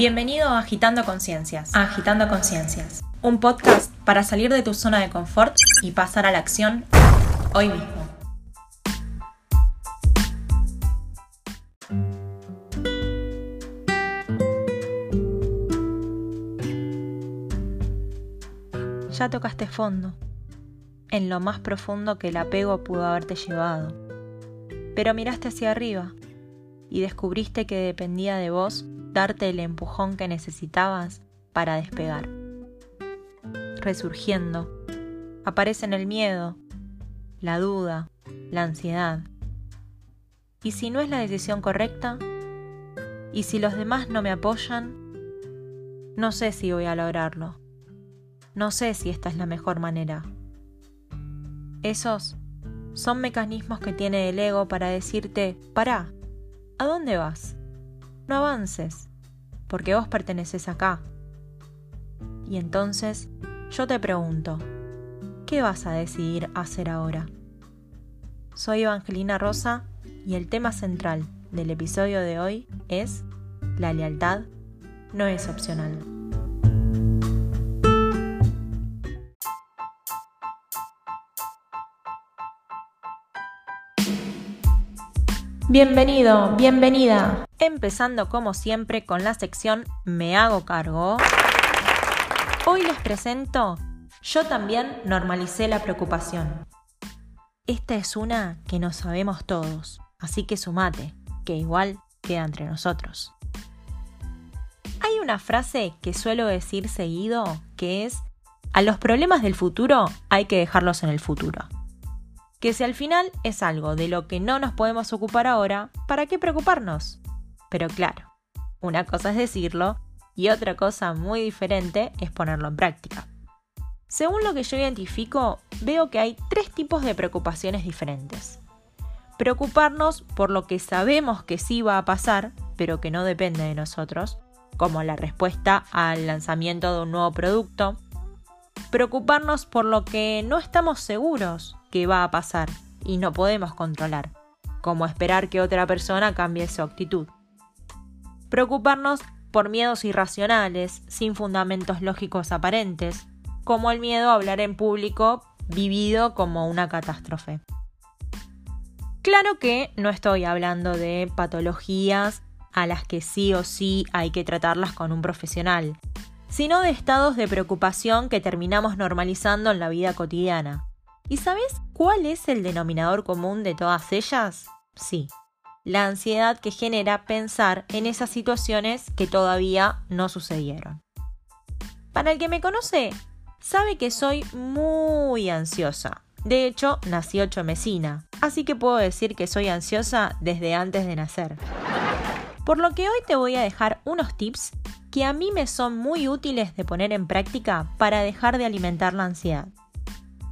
Bienvenido a Agitando Conciencias. Agitando Conciencias. Un podcast para salir de tu zona de confort y pasar a la acción hoy mismo. Ya tocaste fondo, en lo más profundo que el apego pudo haberte llevado. Pero miraste hacia arriba y descubriste que dependía de vos darte el empujón que necesitabas para despegar. Resurgiendo, aparecen el miedo, la duda, la ansiedad. ¿Y si no es la decisión correcta? ¿Y si los demás no me apoyan? No sé si voy a lograrlo. No sé si esta es la mejor manera. Esos son mecanismos que tiene el ego para decirte, pará, ¿a dónde vas? No avances, porque vos perteneces acá. Y entonces yo te pregunto, ¿qué vas a decidir hacer ahora? Soy Evangelina Rosa y el tema central del episodio de hoy es La lealtad no es opcional. Bienvenido, bienvenida. Empezando como siempre con la sección Me hago cargo. Hoy les presento Yo también normalicé la preocupación. Esta es una que no sabemos todos, así que sumate, que igual queda entre nosotros. Hay una frase que suelo decir seguido que es, a los problemas del futuro hay que dejarlos en el futuro que si al final es algo de lo que no nos podemos ocupar ahora, ¿para qué preocuparnos? Pero claro, una cosa es decirlo y otra cosa muy diferente es ponerlo en práctica. Según lo que yo identifico, veo que hay tres tipos de preocupaciones diferentes. Preocuparnos por lo que sabemos que sí va a pasar, pero que no depende de nosotros, como la respuesta al lanzamiento de un nuevo producto. Preocuparnos por lo que no estamos seguros, que va a pasar y no podemos controlar, como esperar que otra persona cambie su actitud. Preocuparnos por miedos irracionales, sin fundamentos lógicos aparentes, como el miedo a hablar en público vivido como una catástrofe. Claro que no estoy hablando de patologías a las que sí o sí hay que tratarlas con un profesional, sino de estados de preocupación que terminamos normalizando en la vida cotidiana. ¿Y sabes cuál es el denominador común de todas ellas? Sí, la ansiedad que genera pensar en esas situaciones que todavía no sucedieron. Para el que me conoce, sabe que soy muy ansiosa. De hecho, nací ocho mesina, así que puedo decir que soy ansiosa desde antes de nacer. Por lo que hoy te voy a dejar unos tips que a mí me son muy útiles de poner en práctica para dejar de alimentar la ansiedad.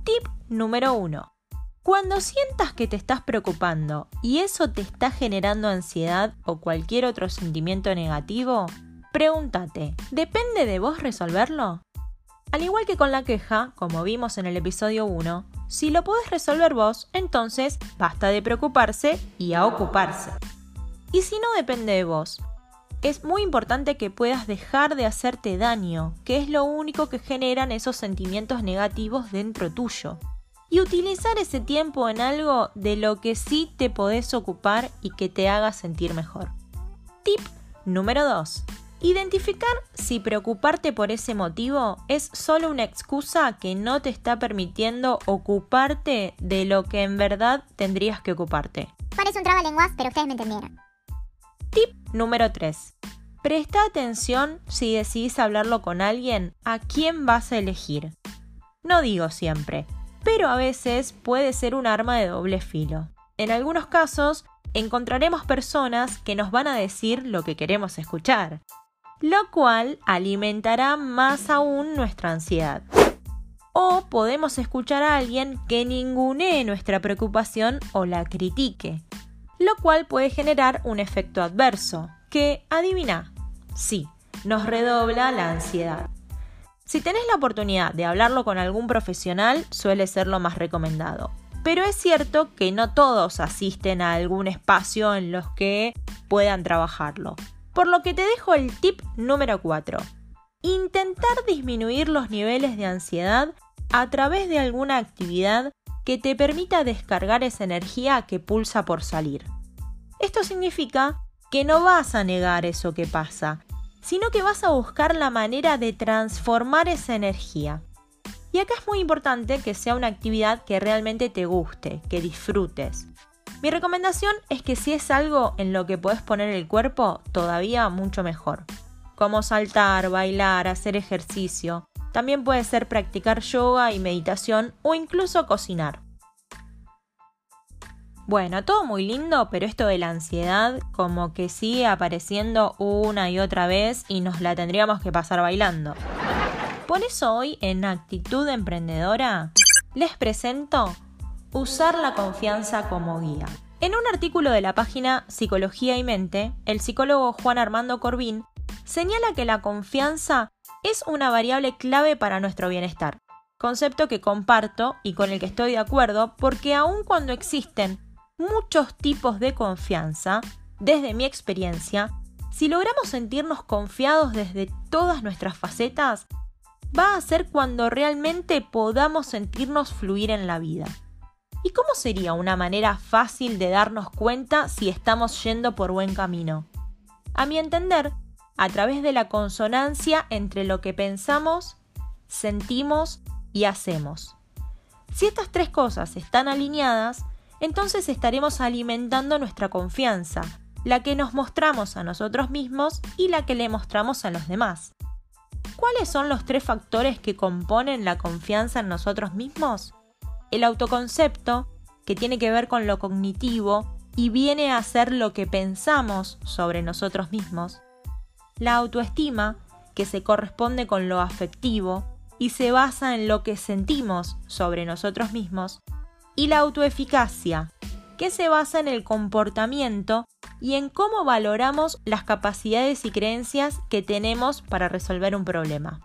Tip Número 1. Cuando sientas que te estás preocupando y eso te está generando ansiedad o cualquier otro sentimiento negativo, pregúntate, ¿depende de vos resolverlo? Al igual que con la queja, como vimos en el episodio 1, si lo podés resolver vos, entonces basta de preocuparse y a ocuparse. Y si no depende de vos, es muy importante que puedas dejar de hacerte daño, que es lo único que generan esos sentimientos negativos dentro tuyo y utilizar ese tiempo en algo de lo que sí te podés ocupar y que te haga sentir mejor. Tip número 2. Identificar si preocuparte por ese motivo es solo una excusa que no te está permitiendo ocuparte de lo que en verdad tendrías que ocuparte. Parece un trabalenguas, pero ustedes me entendieron. Tip número 3. Presta atención si decidís hablarlo con alguien, a quién vas a elegir. No digo siempre, pero a veces puede ser un arma de doble filo. En algunos casos, encontraremos personas que nos van a decir lo que queremos escuchar, lo cual alimentará más aún nuestra ansiedad. O podemos escuchar a alguien que ningunee nuestra preocupación o la critique, lo cual puede generar un efecto adverso, que, adivina, sí, nos redobla la ansiedad. Si tenés la oportunidad de hablarlo con algún profesional, suele ser lo más recomendado. Pero es cierto que no todos asisten a algún espacio en los que puedan trabajarlo. Por lo que te dejo el tip número 4. Intentar disminuir los niveles de ansiedad a través de alguna actividad que te permita descargar esa energía que pulsa por salir. Esto significa que no vas a negar eso que pasa, sino que vas a buscar la manera de transformar esa energía. Y acá es muy importante que sea una actividad que realmente te guste, que disfrutes. Mi recomendación es que si es algo en lo que puedes poner el cuerpo, todavía mucho mejor. Como saltar, bailar, hacer ejercicio. También puede ser practicar yoga y meditación o incluso cocinar. Bueno, todo muy lindo, pero esto de la ansiedad como que sigue apareciendo una y otra vez y nos la tendríamos que pasar bailando. Por eso hoy en Actitud Emprendedora les presento Usar la confianza como guía. En un artículo de la página Psicología y Mente, el psicólogo Juan Armando Corbín señala que la confianza es una variable clave para nuestro bienestar, concepto que comparto y con el que estoy de acuerdo porque aun cuando existen muchos tipos de confianza, desde mi experiencia, si logramos sentirnos confiados desde todas nuestras facetas, va a ser cuando realmente podamos sentirnos fluir en la vida. ¿Y cómo sería una manera fácil de darnos cuenta si estamos yendo por buen camino? A mi entender, a través de la consonancia entre lo que pensamos, sentimos y hacemos. Si estas tres cosas están alineadas, entonces estaremos alimentando nuestra confianza, la que nos mostramos a nosotros mismos y la que le mostramos a los demás. ¿Cuáles son los tres factores que componen la confianza en nosotros mismos? El autoconcepto, que tiene que ver con lo cognitivo y viene a ser lo que pensamos sobre nosotros mismos. La autoestima, que se corresponde con lo afectivo y se basa en lo que sentimos sobre nosotros mismos. Y la autoeficacia, que se basa en el comportamiento y en cómo valoramos las capacidades y creencias que tenemos para resolver un problema.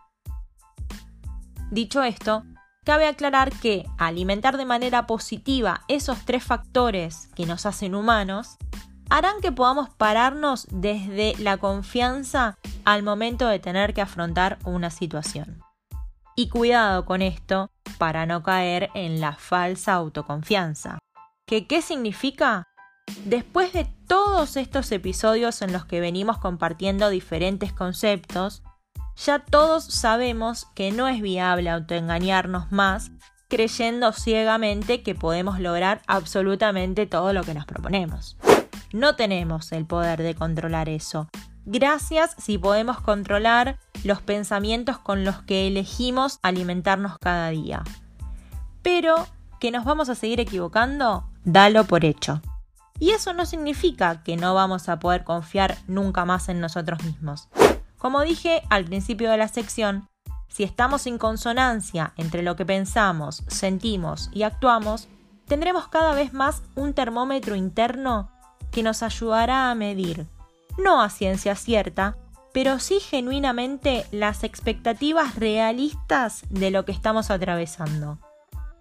Dicho esto, cabe aclarar que alimentar de manera positiva esos tres factores que nos hacen humanos harán que podamos pararnos desde la confianza al momento de tener que afrontar una situación. Y cuidado con esto para no caer en la falsa autoconfianza. ¿Que qué significa? Después de todos estos episodios en los que venimos compartiendo diferentes conceptos, ya todos sabemos que no es viable autoengañarnos más creyendo ciegamente que podemos lograr absolutamente todo lo que nos proponemos. No tenemos el poder de controlar eso. Gracias si podemos controlar los pensamientos con los que elegimos alimentarnos cada día. Pero que nos vamos a seguir equivocando, dalo por hecho. Y eso no significa que no vamos a poder confiar nunca más en nosotros mismos. Como dije al principio de la sección, si estamos en consonancia entre lo que pensamos, sentimos y actuamos, tendremos cada vez más un termómetro interno que nos ayudará a medir, no a ciencia cierta, pero sí genuinamente las expectativas realistas de lo que estamos atravesando.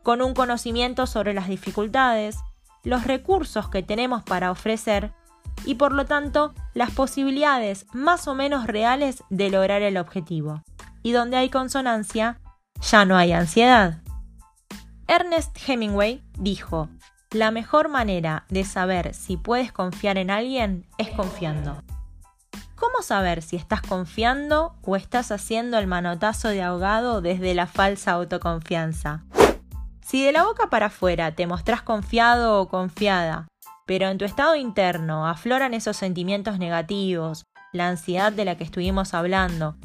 Con un conocimiento sobre las dificultades, los recursos que tenemos para ofrecer y por lo tanto las posibilidades más o menos reales de lograr el objetivo. Y donde hay consonancia, ya no hay ansiedad. Ernest Hemingway dijo, la mejor manera de saber si puedes confiar en alguien es confiando. ¿Cómo saber si estás confiando o estás haciendo el manotazo de ahogado desde la falsa autoconfianza? Si de la boca para afuera te mostrás confiado o confiada, pero en tu estado interno afloran esos sentimientos negativos, la ansiedad de la que estuvimos hablando,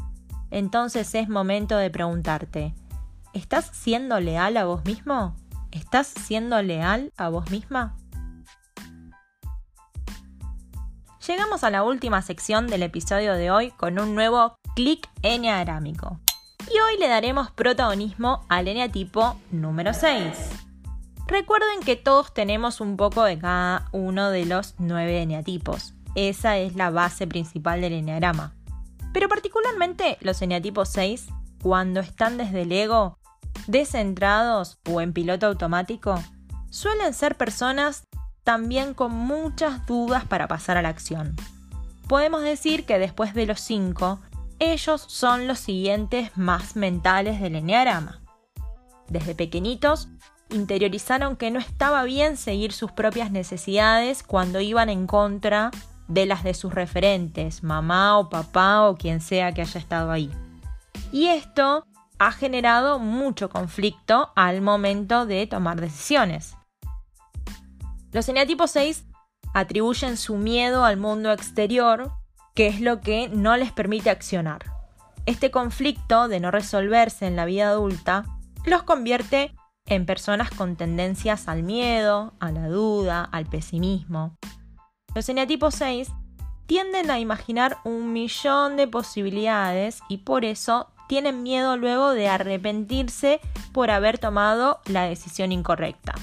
entonces es momento de preguntarte, ¿estás siendo leal a vos mismo? ¿Estás siendo leal a vos misma? Llegamos a la última sección del episodio de hoy con un nuevo clic enneagrámico y hoy le daremos protagonismo al eneatipo número 6. Recuerden que todos tenemos un poco de cada uno de los nueve eneatipos. Esa es la base principal del eneagrama. Pero particularmente los eneatipos 6, cuando están desde el ego, descentrados o en piloto automático, suelen ser personas también con muchas dudas para pasar a la acción. podemos decir que después de los 5, ellos son los siguientes más mentales del enneagrama. Desde pequeñitos, interiorizaron que no estaba bien seguir sus propias necesidades cuando iban en contra de las de sus referentes, mamá o papá o quien sea que haya estado ahí. Y esto ha generado mucho conflicto al momento de tomar decisiones. Los eneatipos 6 atribuyen su miedo al mundo exterior, que es lo que no les permite accionar. Este conflicto de no resolverse en la vida adulta los convierte en personas con tendencias al miedo, a la duda, al pesimismo. Los eneatipos 6 tienden a imaginar un millón de posibilidades y por eso tienen miedo luego de arrepentirse por haber tomado la decisión incorrecta,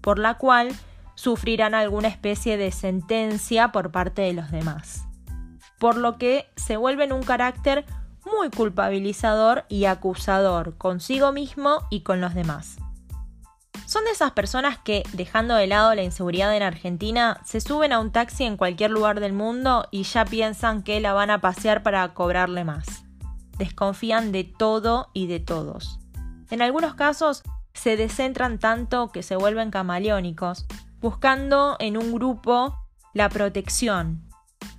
por la cual sufrirán alguna especie de sentencia por parte de los demás, por lo que se vuelven un carácter muy culpabilizador y acusador consigo mismo y con los demás. Son de esas personas que, dejando de lado la inseguridad en Argentina, se suben a un taxi en cualquier lugar del mundo y ya piensan que la van a pasear para cobrarle más. Desconfían de todo y de todos. En algunos casos se descentran tanto que se vuelven camaleónicos, buscando en un grupo la protección,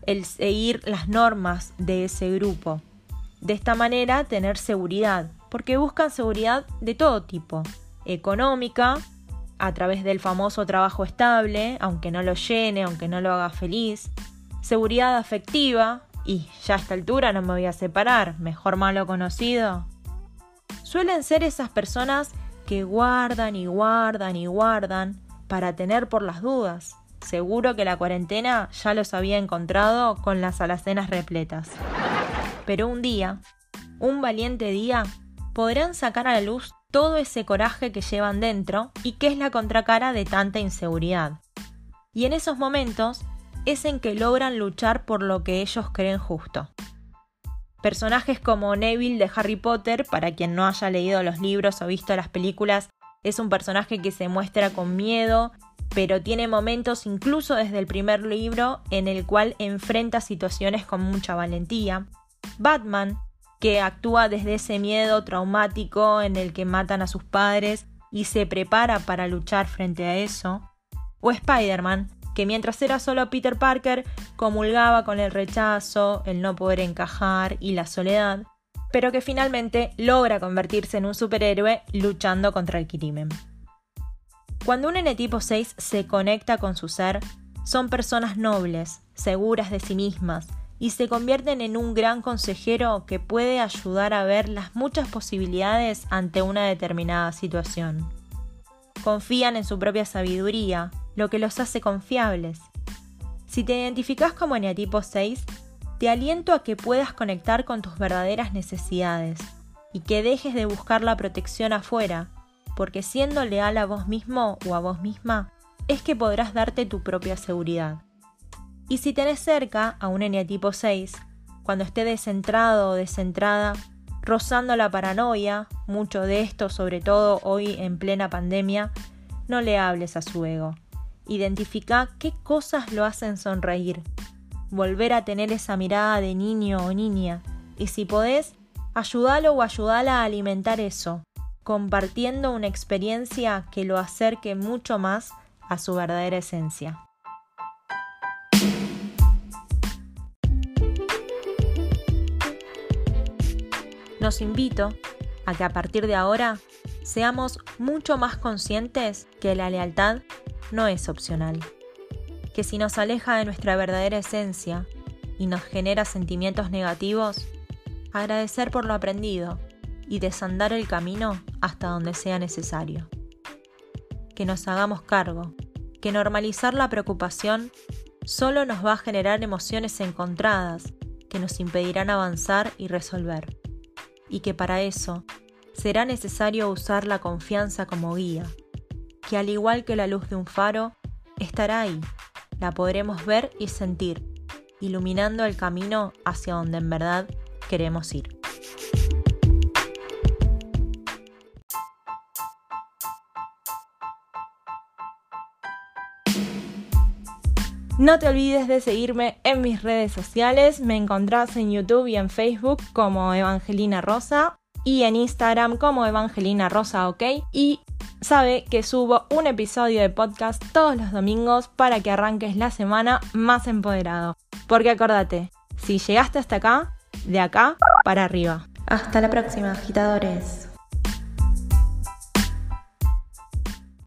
el seguir las normas de ese grupo. De esta manera tener seguridad, porque buscan seguridad de todo tipo, económica, a través del famoso trabajo estable, aunque no lo llene, aunque no lo haga feliz, seguridad afectiva, y ya a esta altura no me voy a separar, mejor malo conocido. Suelen ser esas personas que guardan y guardan y guardan para tener por las dudas. Seguro que la cuarentena ya los había encontrado con las alacenas repletas. Pero un día, un valiente día, podrán sacar a la luz todo ese coraje que llevan dentro y que es la contracara de tanta inseguridad. Y en esos momentos es en que logran luchar por lo que ellos creen justo. Personajes como Neville de Harry Potter, para quien no haya leído los libros o visto las películas, es un personaje que se muestra con miedo, pero tiene momentos incluso desde el primer libro en el cual enfrenta situaciones con mucha valentía. Batman, que actúa desde ese miedo traumático en el que matan a sus padres y se prepara para luchar frente a eso. O Spider-Man, que mientras era solo Peter Parker, comulgaba con el rechazo, el no poder encajar y la soledad, pero que finalmente logra convertirse en un superhéroe luchando contra el crimen. Cuando un N tipo 6 se conecta con su ser, son personas nobles, seguras de sí mismas, y se convierten en un gran consejero que puede ayudar a ver las muchas posibilidades ante una determinada situación. Confían en su propia sabiduría, lo que los hace confiables. Si te identificas como eneatipo 6, te aliento a que puedas conectar con tus verdaderas necesidades y que dejes de buscar la protección afuera, porque siendo leal a vos mismo o a vos misma, es que podrás darte tu propia seguridad. Y si tenés cerca a un eneatipo 6, cuando esté descentrado o descentrada, rozando la paranoia, mucho de esto, sobre todo hoy en plena pandemia, no le hables a su ego. Identifica qué cosas lo hacen sonreír. Volver a tener esa mirada de niño o niña. Y si podés, ayúdalo o ayúdala a alimentar eso, compartiendo una experiencia que lo acerque mucho más a su verdadera esencia. Los invito a que a partir de ahora seamos mucho más conscientes que la lealtad no es opcional, que si nos aleja de nuestra verdadera esencia y nos genera sentimientos negativos, agradecer por lo aprendido y desandar el camino hasta donde sea necesario. Que nos hagamos cargo, que normalizar la preocupación solo nos va a generar emociones encontradas que nos impedirán avanzar y resolver y que para eso será necesario usar la confianza como guía, que al igual que la luz de un faro, estará ahí, la podremos ver y sentir, iluminando el camino hacia donde en verdad queremos ir. No te olvides de seguirme en mis redes sociales. Me encontrás en YouTube y en Facebook como Evangelina Rosa y en Instagram como Evangelina Rosa OK. Y sabe que subo un episodio de podcast todos los domingos para que arranques la semana más empoderado. Porque acordate, si llegaste hasta acá, de acá para arriba. Hasta la próxima, agitadores.